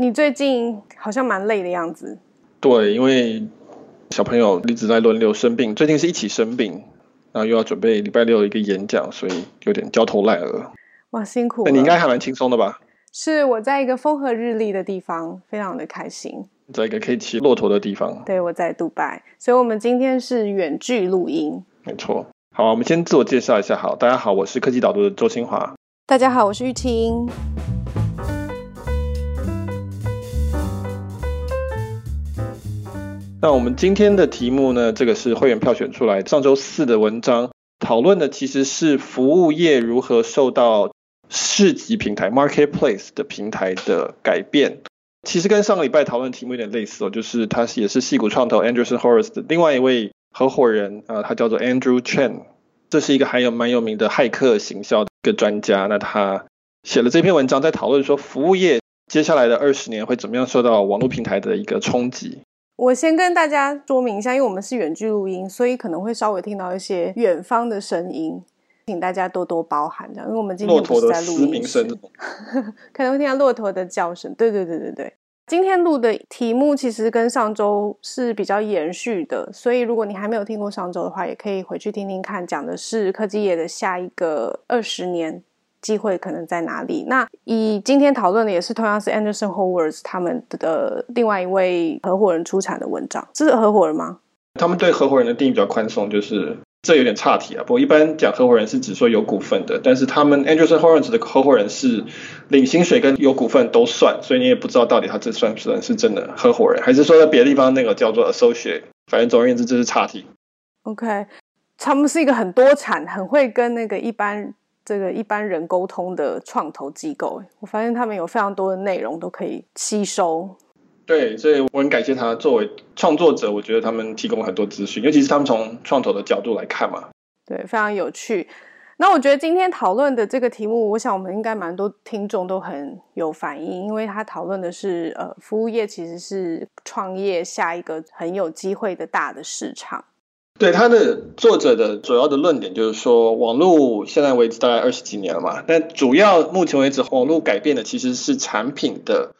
你最近好像蛮累的样子。对，因为小朋友一直在轮流生病，最近是一起生病，然后又要准备礼拜六一个演讲，所以有点焦头烂额。哇，辛苦！那你应该还蛮轻松的吧？是我在一个风和日丽的地方，非常的开心。在一个可以骑骆驼的地方。对，我在杜拜，所以我们今天是远距录音。没错。好，我们先自我介绍一下。好，大家好，我是科技导读的周清华。大家好，我是玉清。那我们今天的题目呢，这个是会员票选出来上周四的文章，讨论的其实是服务业如何受到市集平台 （marketplace） 的平台的改变。其实跟上个礼拜讨论题目有点类似哦，就是他也是戏谷创投 （Anderson Horowitz 的另外一位合伙人，呃，他叫做 Andrew Chen，这是一个还有蛮有名的骇客行销的一个专家。那他写了这篇文章，在讨论说服务业接下来的二十年会怎么样受到网络平台的一个冲击。我先跟大家说明一下，因为我们是远距录音，所以可能会稍微听到一些远方的声音，请大家多多包涵。这样，因为我们今天不是在录音，可能会听到骆驼的叫声。对对对对对，今天录的题目其实跟上周是比较延续的，所以如果你还没有听过上周的话，也可以回去听听看，讲的是科技业的下一个二十年。机会可能在哪里？那以今天讨论的也是同样是 Andreessen Horowitz 他们的另外一位合伙人出产的文章，这是合伙人吗？他们对合伙人的定义比较宽松，就是这有点岔题啊。不过一般讲合伙人是指说有股份的，但是他们 Andreessen Horowitz 的合伙人是领薪水跟有股份都算，所以你也不知道到底他这算不算是真的合伙人，还是说在别的地方那个叫做 associate。反正总而言之，这是岔题。OK，他们是一个很多产、很会跟那个一般。这个一般人沟通的创投机构，我发现他们有非常多的内容都可以吸收。对，所以我很感谢他作为创作者，我觉得他们提供很多资讯，尤其是他们从创投的角度来看嘛。对，非常有趣。那我觉得今天讨论的这个题目，我想我们应该蛮多听众都很有反应，因为他讨论的是呃，服务业其实是创业下一个很有机会的大的市场。对，他的作者的主要的论点就是说，网络现在为止大概二十几年了嘛，但主要目前为止网络改变的其实是产品的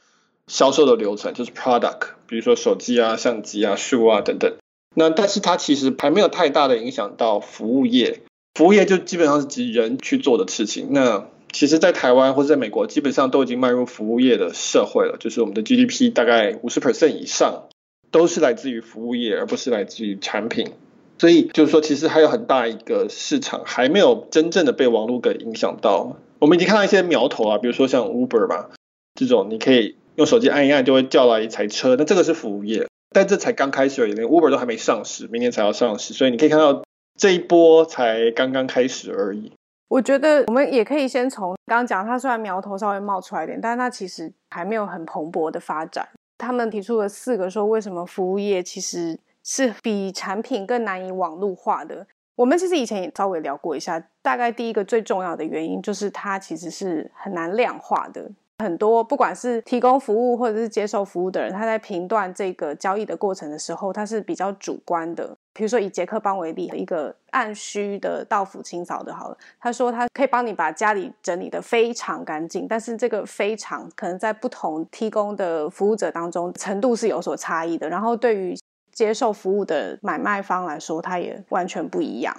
销售的流程，就是 product，比如说手机啊、相机啊、书啊等等。那但是它其实还没有太大的影响到服务业，服务业就基本上是指人去做的事情。那其实，在台湾或者在美国，基本上都已经迈入服务业的社会了，就是我们的 GDP 大概五十 percent 以上都是来自于服务业，而不是来自于产品。所以就是说，其实还有很大一个市场还没有真正的被网络给影响到。我们已经看到一些苗头啊，比如说像 Uber 吧，这种你可以用手机按一按就会叫来一台车，那这个是服务业，但这才刚开始而已，连 Uber 都还没上市，明年才要上市，所以你可以看到这一波才刚刚开始而已。我觉得我们也可以先从刚刚讲，它虽然苗头稍微冒出来一点，但是它其实还没有很蓬勃的发展。他们提出了四个说，为什么服务业其实。是比产品更难以网络化的。我们其实以前也稍微聊过一下，大概第一个最重要的原因就是它其实是很难量化的。很多不管是提供服务或者是接受服务的人，他在评断这个交易的过程的时候，他是比较主观的。比如说以杰克帮为例，一个按需的到府清扫的，好了，他说他可以帮你把家里整理得非常干净，但是这个非常可能在不同提供的服务者当中程度是有所差异的。然后对于接受服务的买卖方来说，它也完全不一样。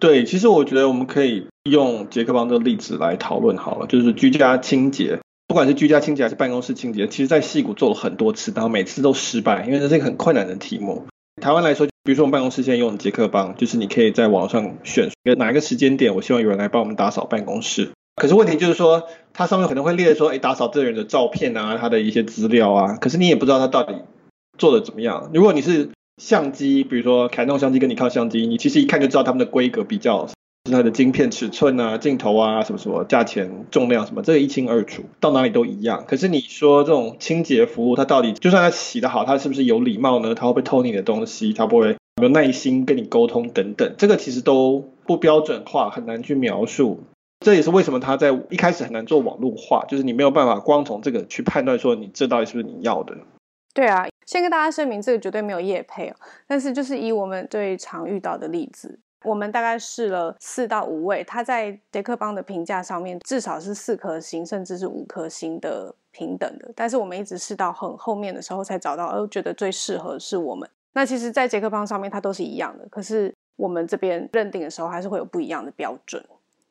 对，其实我觉得我们可以用洁客帮这个例子来讨论好了，就是居家清洁，不管是居家清洁还是办公室清洁，其实在矽谷做了很多次，然后每次都失败，因为这是一个很困难的题目。台湾来说，比如说我们办公室现在用洁客帮，就是你可以在网上选哪一个时间点，我希望有人来帮我们打扫办公室。可是问题就是说，它上面可能会列说，哎，打扫这个人的照片啊，他的一些资料啊，可是你也不知道他到底做的怎么样。如果你是相机，比如说凯诺相机跟你靠相机，你其实一看就知道它们的规格比较，是它的晶片尺寸啊、镜头啊什么什么、价钱、重量什么，这个一清二楚，到哪里都一样。可是你说这种清洁服务，它到底就算它洗得好，它是不是有礼貌呢？它会不会偷你的东西？它不会有没有耐心跟你沟通等等，这个其实都不标准化，很难去描述。这也是为什么它在一开始很难做网络化，就是你没有办法光从这个去判断说你这到底是不是你要的。对啊。先跟大家声明，这个绝对没有业配哦。但是就是以我们最常遇到的例子，我们大概试了四到五位，他在洁客帮的评价上面至少是四颗星，甚至是五颗星的平等的。但是我们一直试到很后面的时候才找到，而觉得最适合是我们。那其实，在洁客帮上面它都是一样的，可是我们这边认定的时候还是会有不一样的标准。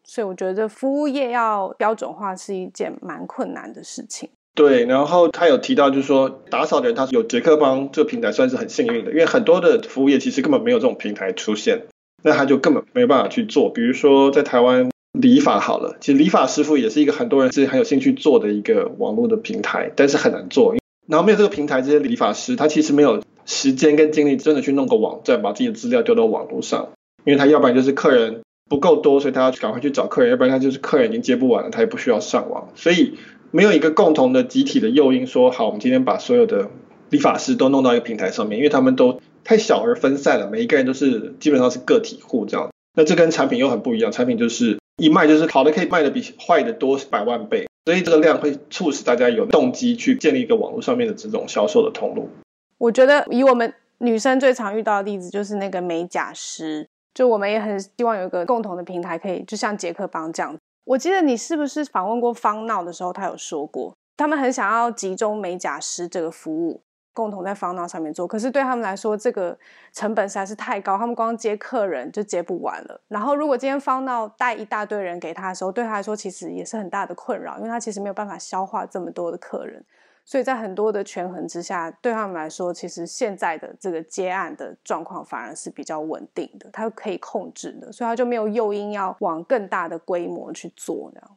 所以我觉得服务业要标准化是一件蛮困难的事情。对，然后他有提到，就是说打扫的人他是有捷克帮这个平台算是很幸运的，因为很多的服务业其实根本没有这种平台出现。那他就根本没有办法去做，比如说在台湾理发好了，其实理发师傅也是一个很多人是很有兴趣做的一个网络的平台，但是很难做。然后没有这个平台，这些理发师他其实没有时间跟精力真的去弄个网站，把自己的资料丢到网络上，因为他要不然就是客人不够多，所以他要赶快去找客人；要不然他就是客人已经接不完了，他也不需要上网，所以没有一个共同的集体的诱因说好，我们今天把所有的理发师都弄到一个平台上面，因为他们都。太小而分散了，每一个人都是基本上是个体户这样。那这跟产品又很不一样，产品就是一卖就是好的可以卖的比坏的多百万倍，所以这个量会促使大家有动机去建立一个网络上面的这种销售的通路。我觉得以我们女生最常遇到的例子就是那个美甲师，就我们也很希望有一个共同的平台，可以就像杰克帮这样。我记得你是不是访问过方闹的时候，他有说过，他们很想要集中美甲师这个服务。共同在方闹上面做，可是对他们来说，这个成本实在是太高，他们光接客人就接不完了。然后，如果今天方闹带一大堆人给他的时候，对他来说其实也是很大的困扰，因为他其实没有办法消化这么多的客人。所以在很多的权衡之下，对他们来说，其实现在的这个接案的状况反而是比较稳定的，他可以控制的，所以他就没有诱因要往更大的规模去做这样。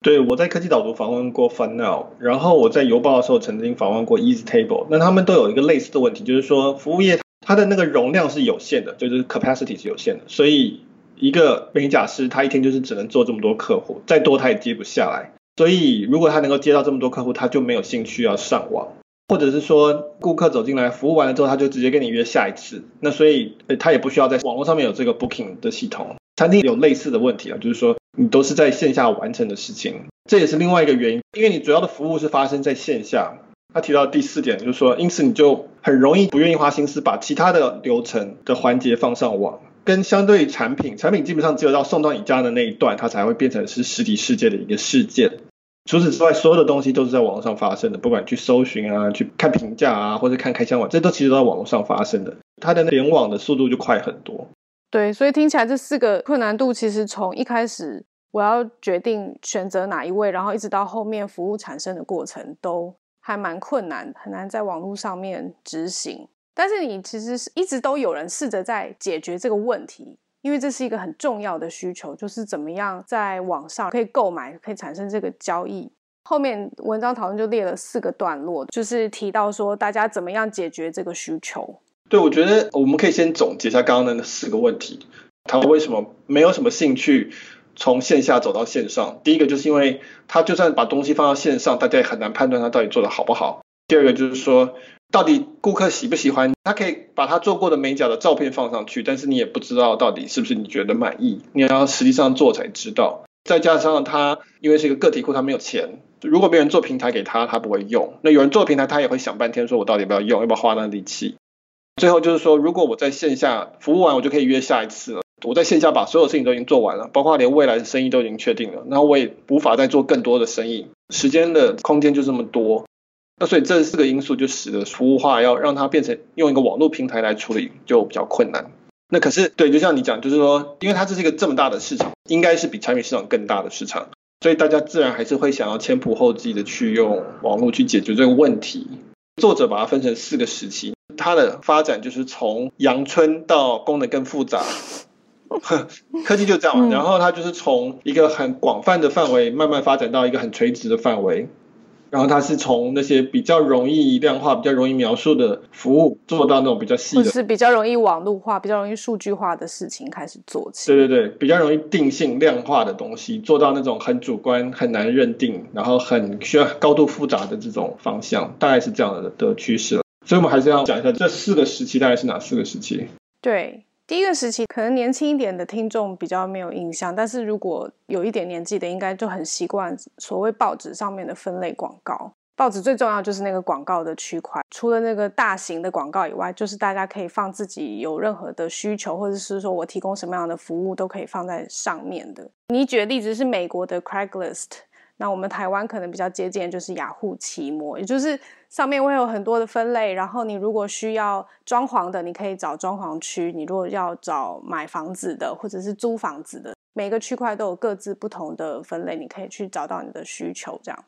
对，我在科技岛读访问过 FunNow，然后我在邮报的时候曾经访问过 EasyTable，那他们都有一个类似的问题，就是说服务业它的那个容量是有限的，就是 capacity 是有限的，所以一个美甲师他一天就是只能做这么多客户，再多他也接不下来，所以如果他能够接到这么多客户，他就没有兴趣要上网，或者是说顾客走进来服务完了之后，他就直接跟你约下一次，那所以他也不需要在网络上面有这个 booking 的系统。餐厅有类似的问题啊，就是说你都是在线下完成的事情，这也是另外一个原因，因为你主要的服务是发生在线下。他提到第四点，就是说，因此你就很容易不愿意花心思把其他的流程的环节放上网，跟相对产品，产品基本上只有到送到你家的那一段，它才会变成是实体世界的一个事件。除此之外，所有的东西都是在网络上发生的，不管去搜寻啊，去看评价啊，或者看开箱网，这都其实都在网络上发生的，它的联网的速度就快很多。对，所以听起来这四个困难度，其实从一开始我要决定选择哪一位，然后一直到后面服务产生的过程，都还蛮困难，很难在网络上面执行。但是你其实是一直都有人试着在解决这个问题，因为这是一个很重要的需求，就是怎么样在网上可以购买，可以产生这个交易。后面文章讨论就列了四个段落，就是提到说大家怎么样解决这个需求。对，我觉得我们可以先总结一下刚刚的那四个问题。他为什么没有什么兴趣从线下走到线上？第一个就是因为他就算把东西放到线上，大家也很难判断他到底做得好不好。第二个就是说，到底顾客喜不喜欢？他可以把他做过的美甲的照片放上去，但是你也不知道到底是不是你觉得满意，你要实际上做才知道。再加上他因为是一个个体户，他没有钱，如果别人做平台给他，他不会用。那有人做平台，他也会想半天，说我到底要不要用，要不要花那力气？最后就是说，如果我在线下服务完，我就可以约下一次了。我在线下把所有事情都已经做完了，包括连未来的生意都已经确定了，然后我也无法再做更多的生意，时间的空间就这么多。那所以这四个因素就使得服务化要让它变成用一个网络平台来处理就比较困难。那可是对，就像你讲，就是说，因为它这是一个这么大的市场，应该是比产品市场更大的市场，所以大家自然还是会想要前仆后继的去用网络去解决这个问题。作者把它分成四个时期。它的发展就是从阳春到功能更复杂，科技就这样嘛。然后它就是从一个很广泛的范围慢慢发展到一个很垂直的范围。然后它是从那些比较容易量化、比较容易描述的服务，做到那种比较细的，是比较容易网络化、比较容易数据化的事情开始做起。对对对，比较容易定性量化的东西，做到那种很主观、很难认定，然后很需要高度复杂的这种方向，大概是这样的的趋势了。所以，我们还是要讲一下这四个时期大概是哪四个时期？对，第一个时期可能年轻一点的听众比较没有印象，但是如果有一点年纪的，应该就很习惯所谓报纸上面的分类广告。报纸最重要就是那个广告的区块，除了那个大型的广告以外，就是大家可以放自己有任何的需求，或者是说我提供什么样的服务都可以放在上面的。你举的例子是美国的 Craigslist，那我们台湾可能比较接近就是雅虎奇摩，也就是上面会有很多的分类，然后你如果需要装潢的，你可以找装潢区；你如果要找买房子的，或者是租房子的，每个区块都有各自不同的分类，你可以去找到你的需求，这样。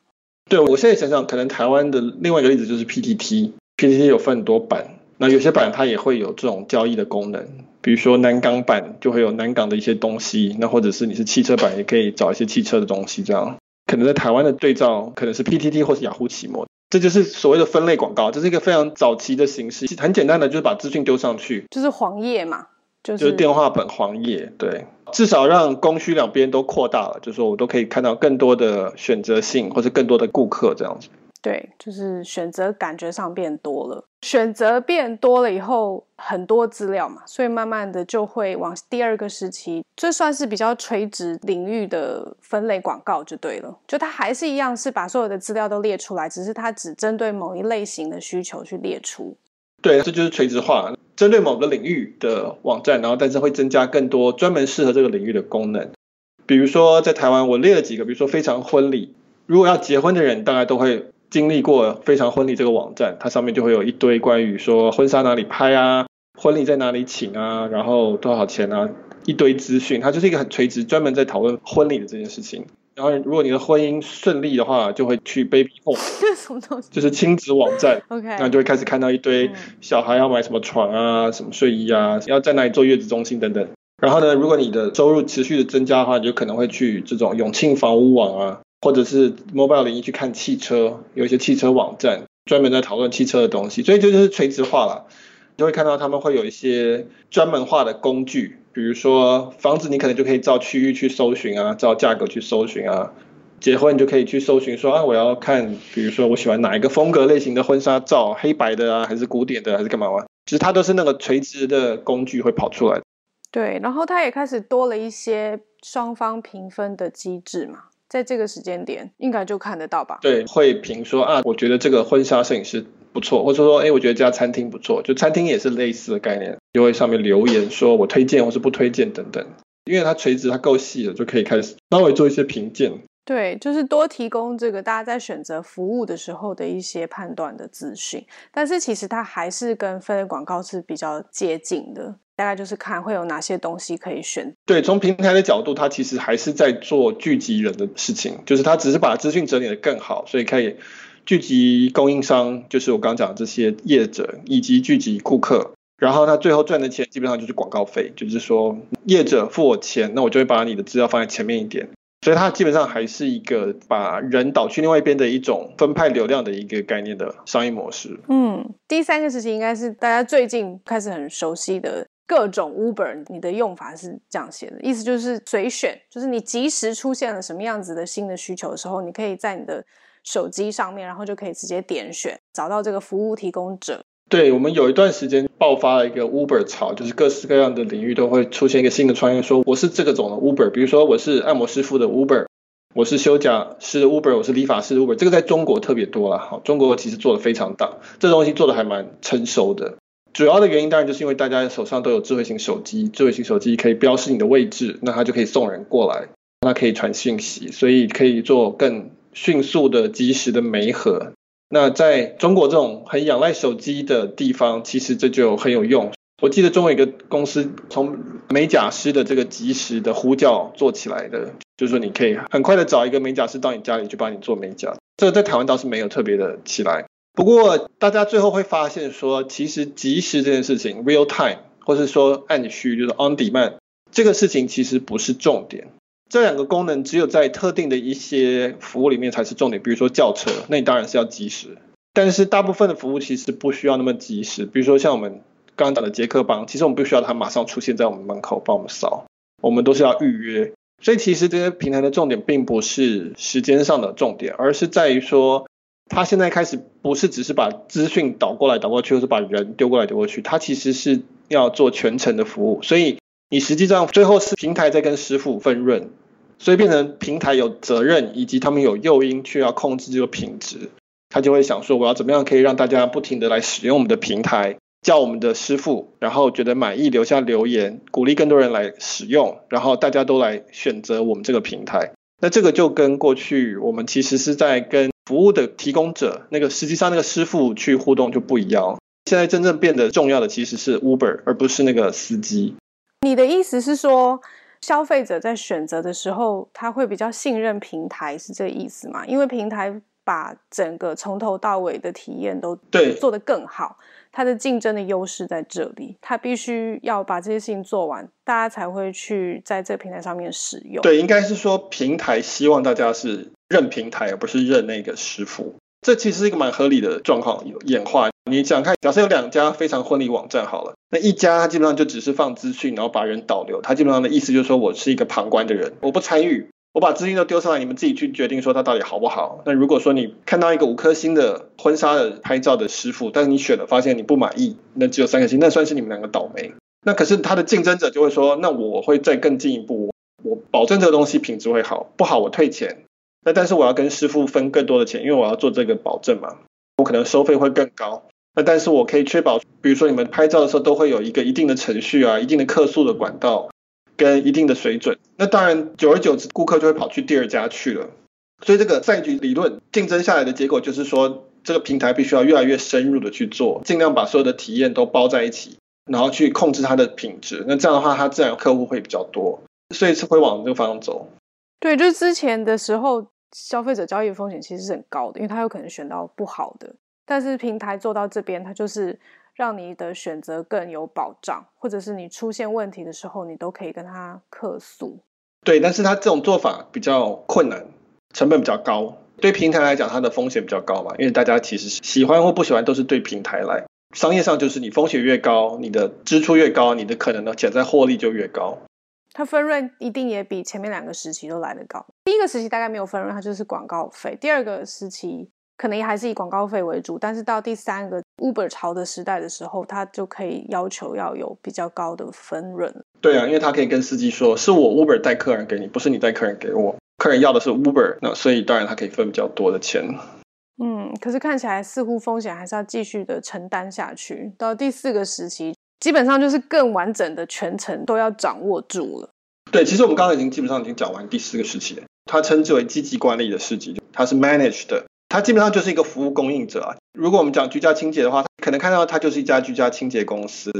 对，我现在想想，可能台湾的另外一个例子就是 PTT，PTT 有分很多版，那有些版它也会有这种交易的功能，比如说南港版就会有南港的一些东西，那或者是你是汽车版，也可以找一些汽车的东西，这样可能在台湾的对照可能是 PTT 或是雅虎奇摩，这就是所谓的分类广告，这是一个非常早期的形式，很简单的就是把资讯丢上去，就是黄页嘛。就是、就是电话本黄页，对，至少让供需两边都扩大了，就是说我都可以看到更多的选择性，或者更多的顾客这样子。对，就是选择感觉上变多了，选择变多了以后，很多资料嘛，所以慢慢的就会往第二个时期，这算是比较垂直领域的分类广告就对了，就它还是一样是把所有的资料都列出来，只是它只针对某一类型的需求去列出。对，这就是垂直化，针对某个领域的网站，然后但是会增加更多专门适合这个领域的功能。比如说在台湾，我列了几个，比如说非常婚礼，如果要结婚的人，大概都会经历过非常婚礼这个网站，它上面就会有一堆关于说婚纱哪里拍啊，婚礼在哪里请啊，然后多少钱啊，一堆资讯，它就是一个很垂直，专门在讨论婚礼的这件事情。然后，如果你的婚姻顺利的话，就会去 Baby Home，什么东西？就是亲子网站。OK，那就会开始看到一堆小孩要买什么床啊、什么睡衣啊，要在哪里做月子中心等等。然后呢，如果你的收入持续的增加的话，你就可能会去这种永庆房屋网啊，或者是 Mobile 01去看汽车，有一些汽车网站专门在讨论汽车的东西。所以这就是垂直化了，你就会看到他们会有一些专门化的工具。比如说房子，你可能就可以照区域去搜寻啊，照价格去搜寻啊。结婚你就可以去搜寻说啊，我要看，比如说我喜欢哪一个风格类型的婚纱照，黑白的啊，还是古典的，还是干嘛玩？其实它都是那个垂直的工具会跑出来。对，然后它也开始多了一些双方评分的机制嘛，在这个时间点应该就看得到吧？对，会评说啊，我觉得这个婚纱摄影师。不错，或者说，哎，我觉得这家餐厅不错，就餐厅也是类似的概念，就会上面留言说我推荐或是不推荐等等，因为它垂直它够细了，就可以开始稍微做一些评鉴。对，就是多提供这个大家在选择服务的时候的一些判断的资讯，但是其实它还是跟分类广告是比较接近的，大概就是看会有哪些东西可以选。对，从平台的角度，它其实还是在做聚集人的事情，就是它只是把资讯整理的更好，所以可以。聚集供应商，就是我刚刚讲的这些业者，以及聚集顾客，然后他最后赚的钱基本上就是广告费，就是说业者付我钱，那我就会把你的资料放在前面一点，所以它基本上还是一个把人导去另外一边的一种分派流量的一个概念的商业模式。嗯，第三个事情应该是大家最近开始很熟悉的各种 Uber，你的用法是这样写的，意思就是随选，就是你即时出现了什么样子的新的需求的时候，你可以在你的手机上面，然后就可以直接点选，找到这个服务提供者。对，我们有一段时间爆发了一个 Uber 潮，就是各式各样的领域都会出现一个新的创业，说我是这个种的 Uber，比如说我是按摩师傅的 Uber，我是修甲师的 Uber，我是理发师的 Uber，这个在中国特别多了。好，中国其实做的非常大，这东西做的还蛮成熟的。主要的原因当然就是因为大家手上都有智慧型手机，智慧型手机可以标示你的位置，那它就可以送人过来，那可以传讯息，所以可以做更。迅速的、及时的媒合，那在中国这种很仰赖手机的地方，其实这就很有用。我记得中国一个公司从美甲师的这个及时的呼叫做起来的，就是说你可以很快的找一个美甲师到你家里去帮你做美甲。这个在台湾倒是没有特别的起来。不过大家最后会发现说，其实即时这件事情 （real time） 或是说按需，就是 on demand 这个事情其实不是重点。这两个功能只有在特定的一些服务里面才是重点，比如说叫车，那你当然是要即时。但是大部分的服务其实不需要那么即时，比如说像我们刚刚讲的洁客帮，其实我们不需要它马上出现在我们门口帮我们扫，我们都是要预约。所以其实这些平台的重点并不是时间上的重点，而是在于说，他现在开始不是只是把资讯导过来导过去，或是把人丢过来丢过去，他其实是要做全程的服务。所以你实际上最后是平台在跟师傅分润。所以变成平台有责任，以及他们有诱因去要控制这个品质。他就会想说，我要怎么样可以让大家不停的来使用我们的平台，叫我们的师傅，然后觉得满意留下留言，鼓励更多人来使用，然后大家都来选择我们这个平台。那这个就跟过去我们其实是在跟服务的提供者，那个实际上那个师傅去互动就不一样。现在真正变得重要的其实是 Uber，而不是那个司机。你的意思是说，消费者在选择的时候，他会比较信任平台，是这个意思吗？因为平台把整个从头到尾的体验都对做得更好，它的竞争的优势在这里，它必须要把这些事情做完，大家才会去在这个平台上面使用。对，应该是说平台希望大家是认平台，而不是认那个师傅。这其实是一个蛮合理的状况，演化。你想看，假设有两家非常婚礼网站好了，那一家基本上就只是放资讯，然后把人导流。它基本上的意思就是说我是一个旁观的人，我不参与，我把资讯都丢上来，你们自己去决定说它到底好不好。那如果说你看到一个五颗星的婚纱的拍照的师傅，但是你选了发现你不满意，那只有三颗星，那算是你们两个倒霉。那可是他的竞争者就会说，那我会再更进一步，我保证这个东西品质会好，不好我退钱。那但是我要跟师傅分更多的钱，因为我要做这个保证嘛，我可能收费会更高。那但是我可以确保，比如说你们拍照的时候都会有一个一定的程序啊，一定的客诉的管道跟一定的水准。那当然，久而久之，顾客就会跑去第二家去了。所以这个赛局理论竞争下来的结果就是说，这个平台必须要越来越深入的去做，尽量把所有的体验都包在一起，然后去控制它的品质。那这样的话，它自然客户会比较多，所以是会往这个方向走。对，就是之前的时候，消费者交易风险其实是很高的，因为他有可能选到不好的。但是平台做到这边，它就是让你的选择更有保障，或者是你出现问题的时候，你都可以跟他客诉。对，但是他这种做法比较困难，成本比较高。对平台来讲，它的风险比较高嘛，因为大家其实喜欢或不喜欢都是对平台来。商业上就是你风险越高，你的支出越高，你的可能的潜在获利就越高。它分润一定也比前面两个时期都来得高。第一个时期大概没有分润，它就是广告费。第二个时期可能也还是以广告费为主，但是到第三个 Uber 潮的时代的时候，它就可以要求要有比较高的分润。对啊，因为它可以跟司机说，是我 Uber 带客人给你，不是你带客人给我。客人要的是 Uber，那所以当然他可以分比较多的钱。嗯，可是看起来似乎风险还是要继续的承担下去。到第四个时期。基本上就是更完整的全程都要掌握住了。对，其实我们刚刚已经基本上已经讲完第四个时期了，它称之为积极管理的时期，它是 managed 的，它基本上就是一个服务供应者啊。如果我们讲居家清洁的话，可能看到它就是一家居家清洁公司，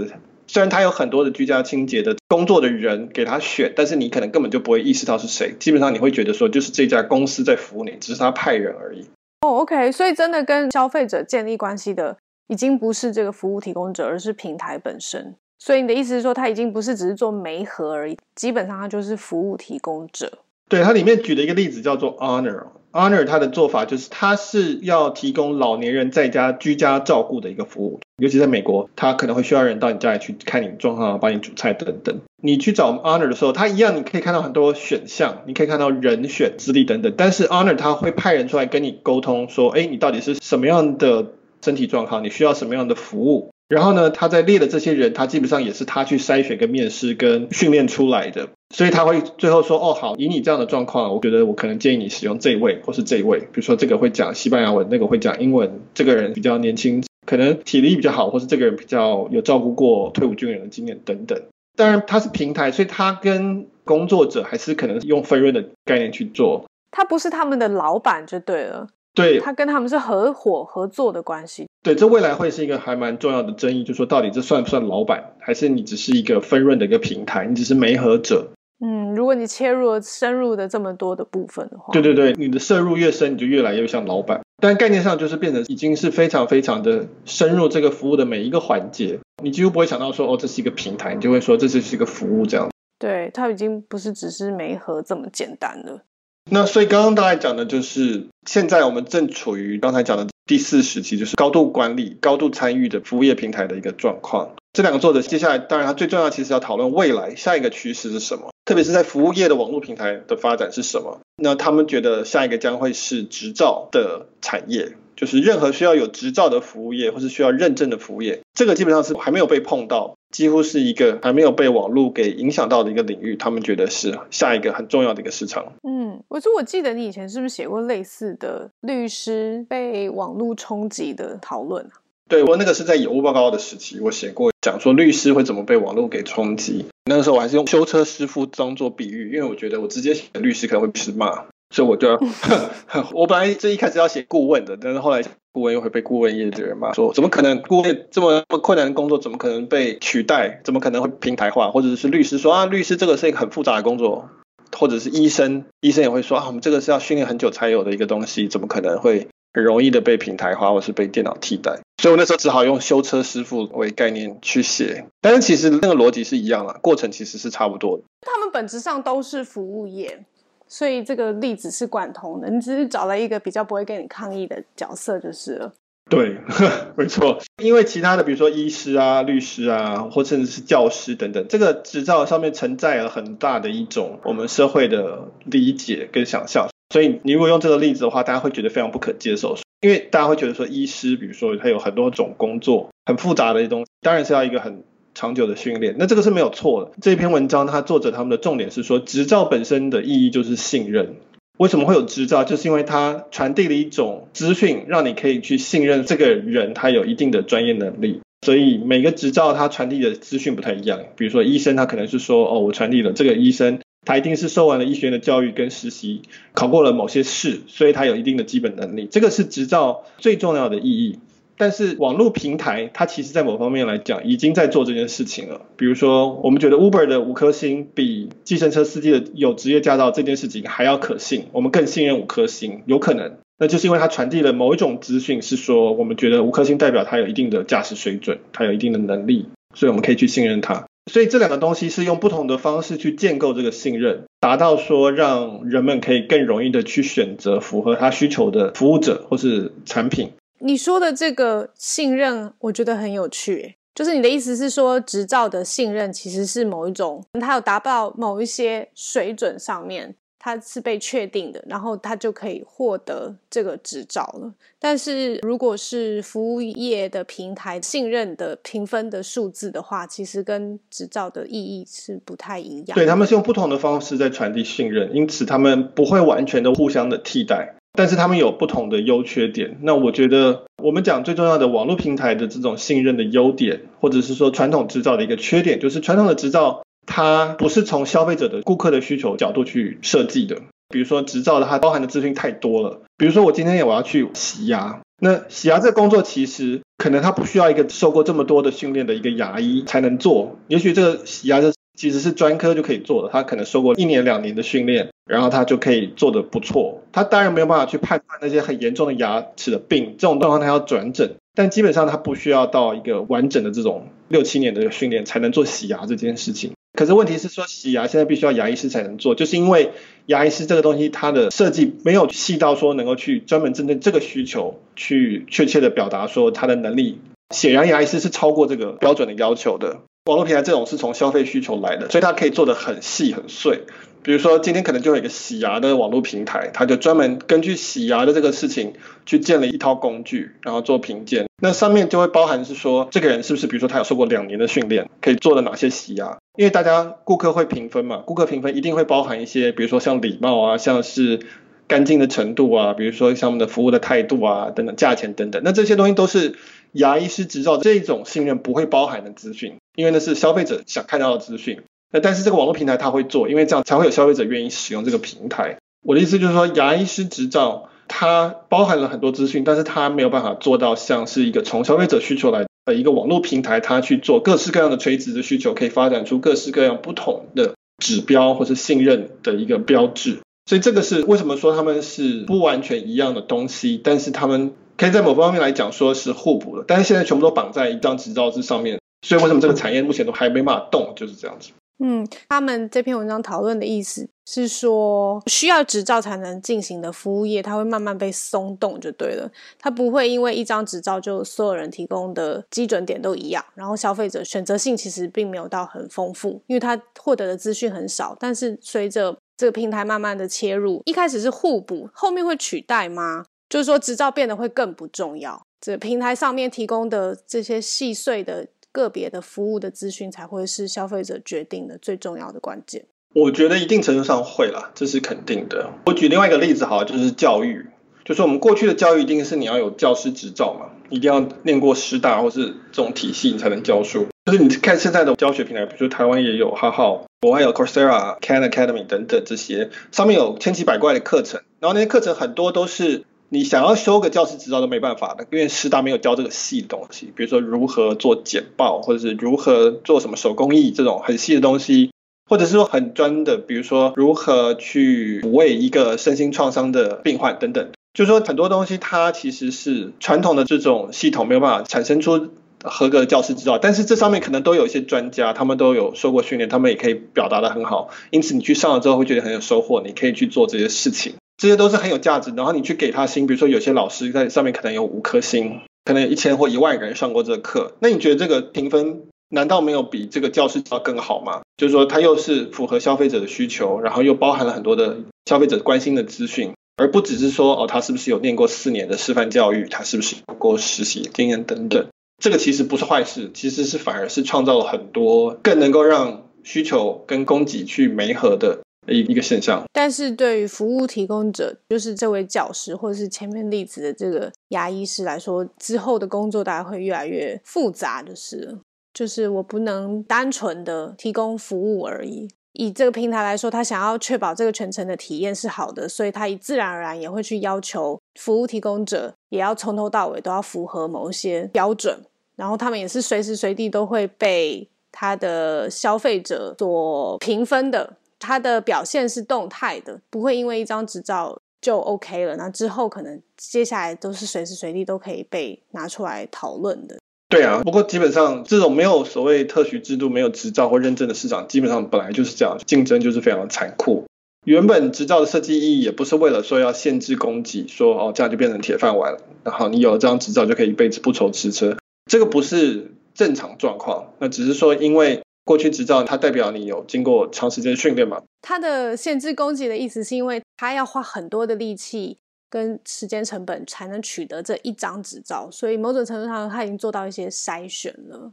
虽然它有很多的居家清洁的工作的人给他选，但是你可能根本就不会意识到是谁，基本上你会觉得说就是这家公司在服务你，只是他派人而已。哦，OK，所以真的跟消费者建立关系的。已经不是这个服务提供者，而是平台本身。所以你的意思是说，它已经不是只是做媒合而已，基本上它就是服务提供者。对，它里面举的一个例子叫做 Honor。Honor 它的做法就是，它是要提供老年人在家居家照顾的一个服务。尤其在美国，它可能会需要人到你家里去看你状况，帮你煮菜等等。你去找 Honor 的时候，它一样你可以看到很多选项，你可以看到人选、资历等等。但是 Honor 它会派人出来跟你沟通，说，哎，你到底是什么样的？身体状况，你需要什么样的服务？然后呢，他在列的这些人，他基本上也是他去筛选、跟面试、跟训练出来的，所以他会最后说：“哦，好，以你这样的状况，我觉得我可能建议你使用这一位或是这一位。比如说这个会讲西班牙文，那个会讲英文，这个人比较年轻，可能体力比较好，或是这个人比较有照顾过退伍军人的经验等等。当然，他是平台，所以他跟工作者还是可能用分润的概念去做。他不是他们的老板就对了。”对，他跟他们是合伙合作的关系。对，这未来会是一个还蛮重要的争议，就是说到底这算不算老板，还是你只是一个分润的一个平台，你只是媒合者。嗯，如果你切入了深入的这么多的部分的话，对对对，你的摄入越深，你就越来越像老板。但概念上就是变成已经是非常非常的深入这个服务的每一个环节，你几乎不会想到说哦，这是一个平台，你就会说这就是一个服务这样。对，它已经不是只是媒合这么简单了。那所以刚刚大概讲的就是，现在我们正处于刚才讲的第四时期，就是高度管理、高度参与的服务业平台的一个状况。这两个作者接下来，当然他最重要其实要讨论未来下一个趋势是什么，特别是在服务业的网络平台的发展是什么。那他们觉得下一个将会是执照的产业，就是任何需要有执照的服务业或是需要认证的服务业，这个基本上是还没有被碰到。几乎是一个还没有被网络给影响到的一个领域，他们觉得是下一个很重要的一个市场。嗯，我说我记得你以前是不是写过类似的律师被网络冲击的讨论啊？对，我那个是在有无报告的时期，我写过讲说律师会怎么被网络给冲击。那个时候我还是用修车师傅当做比喻，因为我觉得我直接写律师可能会被骂，所以我就要 我本来这一开始要写顾问的，但是后来顾问又会被顾问业的人骂，说怎么可能顾问这么困难的工作怎么可能被取代？怎么可能会平台化？或者是律师说啊，律师这个是一个很复杂的工作，或者是医生，医生也会说啊，我们这个是要训练很久才有的一个东西，怎么可能会？很容易的被平台化，或是被电脑替代，所以我那时候只好用修车师傅为概念去写。但是其实那个逻辑是一样的，过程其实是差不多的。他们本质上都是服务业，所以这个例子是贯通的。你只是找了一个比较不会跟你抗议的角色就是了。对，没错。因为其他的，比如说医师啊、律师啊，或甚至是教师等等，这个执照上面承载了很大的一种我们社会的理解跟想象。所以你如果用这个例子的话，大家会觉得非常不可接受，因为大家会觉得说，医师比如说他有很多种工作，很复杂的一东西，当然是要一个很长久的训练。那这个是没有错的。这篇文章它作者他们的重点是说，执照本身的意义就是信任。为什么会有执照？就是因为它传递了一种资讯，让你可以去信任这个人，他有一定的专业能力。所以每个执照它传递的资讯不太一样。比如说医生，他可能是说，哦，我传递了这个医生。他一定是受完了医学院的教育跟实习，考过了某些试，所以他有一定的基本能力。这个是执照最重要的意义。但是网络平台，它其实在某方面来讲，已经在做这件事情了。比如说，我们觉得 Uber 的五颗星比计程车司机的有职业驾照这件事情还要可信，我们更信任五颗星。有可能，那就是因为它传递了某一种资讯，是说我们觉得五颗星代表他有一定的驾驶水准，他有一定的能力，所以我们可以去信任他。所以这两个东西是用不同的方式去建构这个信任，达到说让人们可以更容易的去选择符合他需求的服务者或是产品。你说的这个信任，我觉得很有趣，就是你的意思是说，执照的信任其实是某一种，它有达到某一些水准上面。它是被确定的，然后它就可以获得这个执照了。但是如果是服务业的平台信任的评分的数字的话，其实跟执照的意义是不太一样。对，他们是用不同的方式在传递信任，因此他们不会完全的互相的替代，但是他们有不同的优缺点。那我觉得我们讲最重要的网络平台的这种信任的优点，或者是说传统执照的一个缺点，就是传统的执照。它不是从消费者的顾客的需求角度去设计的。比如说执照的，它包含的资讯太多了。比如说我今天我要去洗牙，那洗牙这个工作其实可能它不需要一个受过这么多的训练的一个牙医才能做。也许这个洗牙的其实是专科就可以做的，他可能受过一年两年的训练，然后他就可以做得不错。他当然没有办法去判断那些很严重的牙齿的病，这种状况他要转诊，但基本上他不需要到一个完整的这种六七年的训练才能做洗牙这件事情。可是问题是说，洗牙现在必须要牙医师才能做，就是因为牙医师这个东西它的设计没有细到说能够去专门针对这个需求去确切的表达说他的能力。显然牙医师是超过这个标准的要求的。网络平台这种是从消费需求来的，所以它可以做得很细很碎。比如说今天可能就有一个洗牙的网络平台，它就专门根据洗牙的这个事情去建了一套工具，然后做评鉴。那上面就会包含是说，这个人是不是比如说他有受过两年的训练，可以做了哪些洗牙？因为大家顾客会评分嘛，顾客评分一定会包含一些，比如说像礼貌啊，像是干净的程度啊，比如说像我们的服务的态度啊等等，价钱等等。那这些东西都是牙医师执照这种信任不会包含的资讯，因为那是消费者想看到的资讯。那但是这个网络平台它会做，因为这样才会有消费者愿意使用这个平台。我的意思就是说，牙医师执照它包含了很多资讯，但是它没有办法做到像是一个从消费者需求来的一个网络平台，它去做各式各样的垂直的需求，可以发展出各式各样不同的指标或是信任的一个标志。所以这个是为什么说他们是不完全一样的东西，但是他们可以在某方面来讲说是互补的。但是现在全部都绑在一张执照之上面，所以为什么这个产业目前都还没办法动，就是这样子。嗯，他们这篇文章讨论的意思是说，需要执照才能进行的服务业，它会慢慢被松动就对了。它不会因为一张执照就所有人提供的基准点都一样，然后消费者选择性其实并没有到很丰富，因为他获得的资讯很少。但是随着这个平台慢慢的切入，一开始是互补，后面会取代吗？就是说执照变得会更不重要，这平台上面提供的这些细碎的。个别的服务的资讯才会是消费者决定的最重要的关键？我觉得一定程度上会啦，这是肯定的。我举另外一个例子，好，就是教育，就是我们过去的教育一定是你要有教师执照嘛，一定要念过师大或是这种体系你才能教书。就是你看现在的教学平台，比如说台湾也有哈好，国外有 Coursera、Khan Academy 等等这些，上面有千奇百怪的课程，然后那些课程很多都是。你想要修个教师执照都没办法的，因为师大没有教这个细的东西，比如说如何做简报，或者是如何做什么手工艺这种很细的东西，或者是说很专的，比如说如何去抚慰一个身心创伤的病患等等。就是说很多东西它其实是传统的这种系统没有办法产生出合格的教师执照，但是这上面可能都有一些专家，他们都有受过训练，他们也可以表达得很好，因此你去上了之后会觉得很有收获，你可以去做这些事情。这些都是很有价值，然后你去给他星，比如说有些老师在上面可能有五颗星，可能有一千或一万人上过这个课，那你觉得这个评分难道没有比这个教师要更好吗？就是说它又是符合消费者的需求，然后又包含了很多的消费者关心的资讯，而不只是说哦，他是不是有念过四年的师范教育，他是不是有过实习经验等等，这个其实不是坏事，其实是反而是创造了很多更能够让需求跟供给去媒合的。一一个现象，但是对于服务提供者，就是这位教师或者是前面例子的这个牙医师来说，之后的工作大概会越来越复杂，就是就是我不能单纯的提供服务而已。以这个平台来说，他想要确保这个全程的体验是好的，所以他自然而然也会去要求服务提供者也要从头到尾都要符合某一些标准，然后他们也是随时随地都会被他的消费者所评分的。它的表现是动态的，不会因为一张执照就 OK 了。那之后可能接下来都是随时随地都可以被拿出来讨论的。对啊，不过基本上这种没有所谓特许制度、没有执照或认证的市场，基本上本来就是这样，竞争就是非常的残酷。原本执照的设计意义也不是为了说要限制供给，说哦这样就变成铁饭碗了，然后你有了这张执照就可以一辈子不愁吃车，这个不是正常状况。那只是说因为。过去执照它代表你有经过长时间训练嘛？它的限制供给的意思是因为它要花很多的力气跟时间成本才能取得这一张执照，所以某种程度上它已经做到一些筛选了。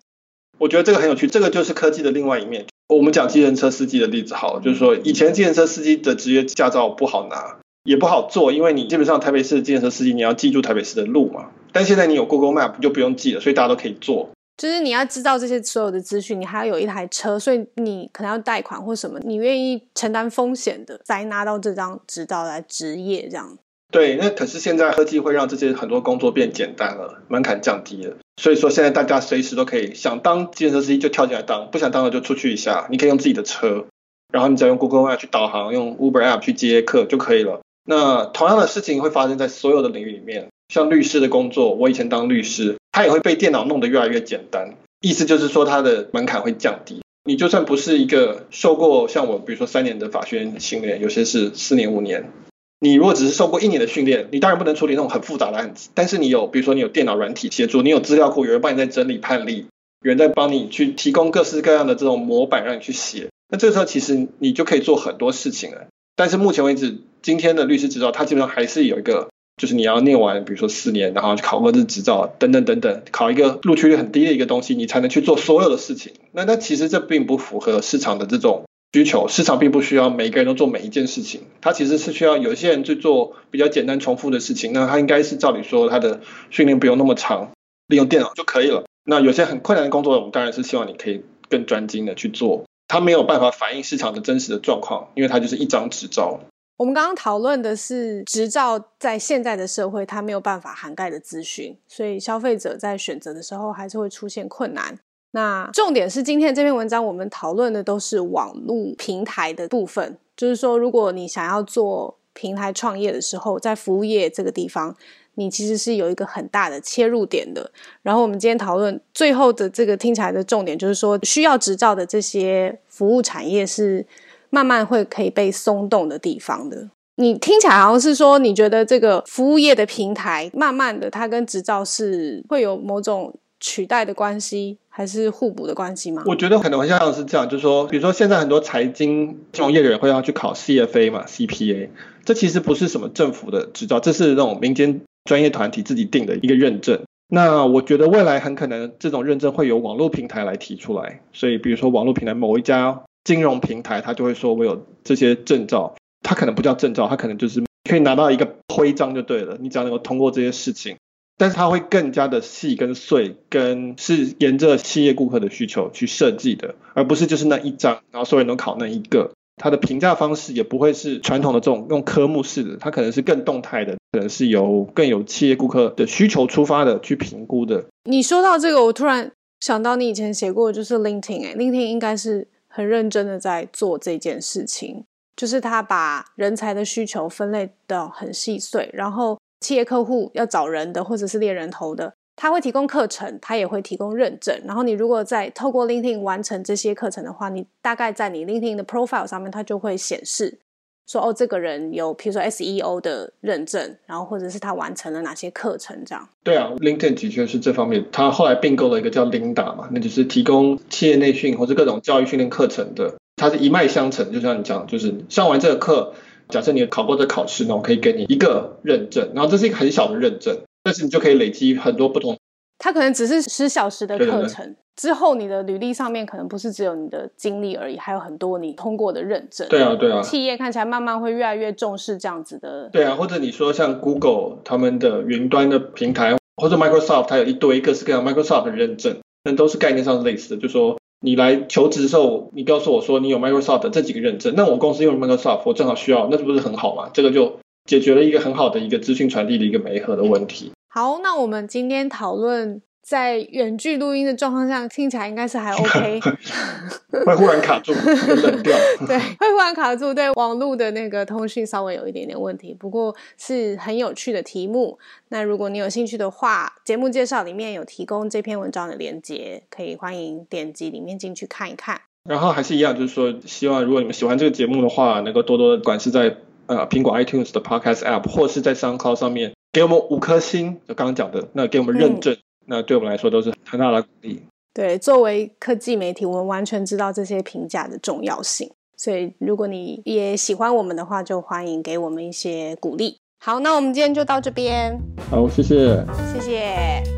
我觉得这个很有趣，这个就是科技的另外一面。我们讲计程车司机的例子好了，就是说以前计程车司机的职业驾照不好拿，也不好做，因为你基本上台北市的计程车司机你要记住台北市的路嘛。但现在你有 Google Map 就不用记了，所以大家都可以做。就是你要知道这些所有的资讯，你还要有一台车，所以你可能要贷款或什么，你愿意承担风险的，才拿到这张执照来执业这样。对，那可是现在科技会让这些很多工作变简单了，门槛降低了，所以说现在大家随时都可以想当计程车司机就跳进来当，不想当了就出去一下，你可以用自己的车，然后你再用 Google Map 去导航，用 Uber App 去接客就可以了。那同样的事情会发生在所有的领域里面，像律师的工作，我以前当律师。它也会被电脑弄得越来越简单，意思就是说它的门槛会降低。你就算不是一个受过像我，比如说三年的法学院训练，有些是四年五年，你如果只是受过一年的训练，你当然不能处理那种很复杂的案子。但是你有，比如说你有电脑软体协助，你有资料库，有人帮你在整理判例，有人在帮你去提供各式各样的这种模板让你去写，那这个时候其实你就可以做很多事情了。但是目前为止，今天的律师执照它基本上还是有一个。就是你要念完，比如说四年，然后去考个这执照，等等等等，考一个录取率很低的一个东西，你才能去做所有的事情。那那其实这并不符合市场的这种需求，市场并不需要每个人都做每一件事情，它其实是需要有些人去做比较简单重复的事情。那他应该是照理说，他的训练不用那么长，利用电脑就可以了。那有些很困难的工作，我们当然是希望你可以更专精的去做。它没有办法反映市场的真实的状况，因为它就是一张执照。我们刚刚讨论的是执照在现在的社会，它没有办法涵盖的资讯，所以消费者在选择的时候还是会出现困难。那重点是今天这篇文章我们讨论的都是网络平台的部分，就是说，如果你想要做平台创业的时候，在服务业这个地方，你其实是有一个很大的切入点的。然后我们今天讨论最后的这个听起来的重点，就是说需要执照的这些服务产业是。慢慢会可以被松动的地方的，你听起来好像是说，你觉得这个服务业的平台，慢慢的它跟执照是会有某种取代的关系，还是互补的关系吗？我觉得可能会像是这样，就是说，比如说现在很多财经金融业的人会要去考 CFA 嘛，CPA，这其实不是什么政府的执照，这是那种民间专业团体自己定的一个认证。那我觉得未来很可能这种认证会由网络平台来提出来，所以比如说网络平台某一家金融平台，他就会说我有这些证照，他可能不叫证照，他可能就是可以拿到一个徽章就对了，你只要能够通过这些事情，但是他会更加的细跟碎，跟是沿着企业顾客的需求去设计的，而不是就是那一张，然后所有人都考那一个。它的评价方式也不会是传统的这种用科目式的，它可能是更动态的，可能是由更有企业顾客的需求出发的去评估的。你说到这个，我突然想到你以前写过就是 LinkedIn，哎，LinkedIn 应该是很认真的在做这件事情，就是他把人才的需求分类的很细碎，然后企业客户要找人的或者是猎人头的。他会提供课程，他也会提供认证。然后你如果在透过 LinkedIn 完成这些课程的话，你大概在你 LinkedIn 的 profile 上面，它就会显示说，哦，这个人有，比如说 SEO 的认证，然后或者是他完成了哪些课程这样。对啊，LinkedIn 的确是这方面。他后来并购了一个叫 Linda 嘛，那就是提供企业内训或者各种教育训练课程的。它是一脉相承，就像你讲，就是上完这个课，假设你考过这考试，那我可以给你一个认证，然后这是一个很小的认证。但是你就可以累积很多不同，它可能只是十小时的课程，之后你的履历上面可能不是只有你的经历而已，还有很多你通过的认证。对啊，对啊。企业看起来慢慢会越来越重视这样子的。对啊，或者你说像 Google 他们的云端的平台，或者 Microsoft 它有一堆各式各样 Microsoft 的认证，那都是概念上是类似的。就是说你来求职的时候，你告诉我说你有 Microsoft 的这几个认证，那我公司用 Microsoft，我正好需要，那这不是很好吗？这个就解决了一个很好的一个资讯传递的一个媒合的问题。好，那我们今天讨论在远距录音的状况下，听起来应该是还 OK。会忽然卡住，会冷掉。对，会忽然卡住，对，网络的那个通讯稍微有一点点问题，不过是很有趣的题目。那如果你有兴趣的话，节目介绍里面有提供这篇文章的连接，可以欢迎点击里面进去看一看。然后还是一样，就是说，希望如果你们喜欢这个节目的话，能够多多的，管是在呃苹果 iTunes 的 Podcast App，或是在 SoundCloud 上面。给我们五颗星，就刚刚讲的，那给我们认证，嗯，那对我们来说都是很大的鼓励。对，作为科技媒体，我们完全知道这些评价的重要性。所以，如果你也喜欢我们的话，就欢迎给我们一些鼓励。好，那我们今天就到这边。好，谢谢，谢谢。